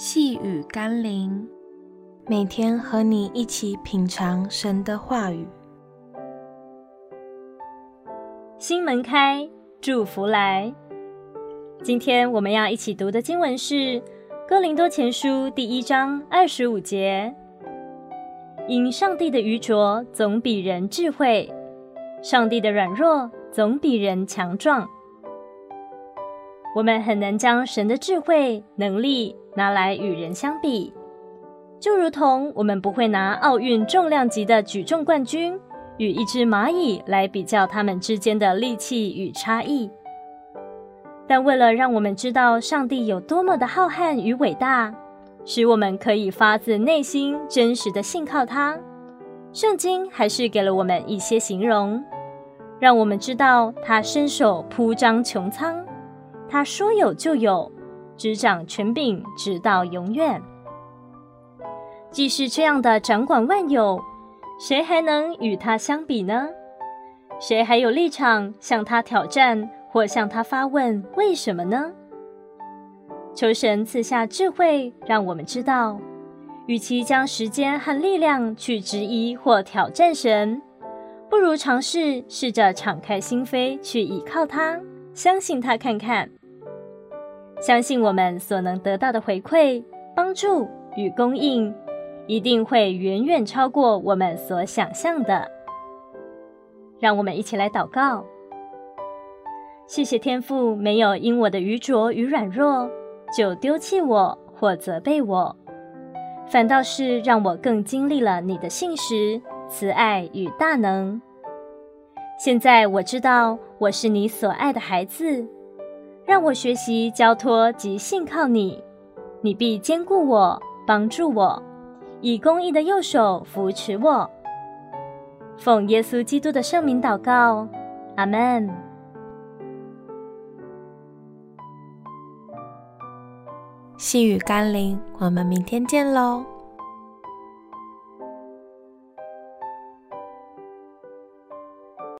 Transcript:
细雨甘霖，每天和你一起品尝神的话语。心门开，祝福来。今天我们要一起读的经文是《哥林多前书》第一章二十五节：因上帝的愚拙总比人智慧，上帝的软弱总比人强壮。我们很难将神的智慧能力拿来与人相比，就如同我们不会拿奥运重量级的举重冠军与一只蚂蚁来比较他们之间的力气与差异。但为了让我们知道上帝有多么的浩瀚与伟大，使我们可以发自内心真实的信靠他，圣经还是给了我们一些形容，让我们知道他伸手铺张穹苍。他说有就有，执掌权柄，直到永远。既是这样的掌管万有，谁还能与他相比呢？谁还有立场向他挑战，或向他发问为什么呢？求神赐下智慧，让我们知道，与其将时间和力量去质疑或挑战神，不如尝试试着敞开心扉去依靠他，相信他看看。相信我们所能得到的回馈、帮助与供应，一定会远远超过我们所想象的。让我们一起来祷告：谢谢天父，没有因我的愚拙与软弱就丢弃我或责备我，反倒是让我更经历了你的信实、慈爱与大能。现在我知道我是你所爱的孩子。让我学习交托及信靠你，你必兼顾我，帮助我，以公义的右手扶持我。奉耶稣基督的圣名祷告，阿门。细雨甘霖，我们明天见喽。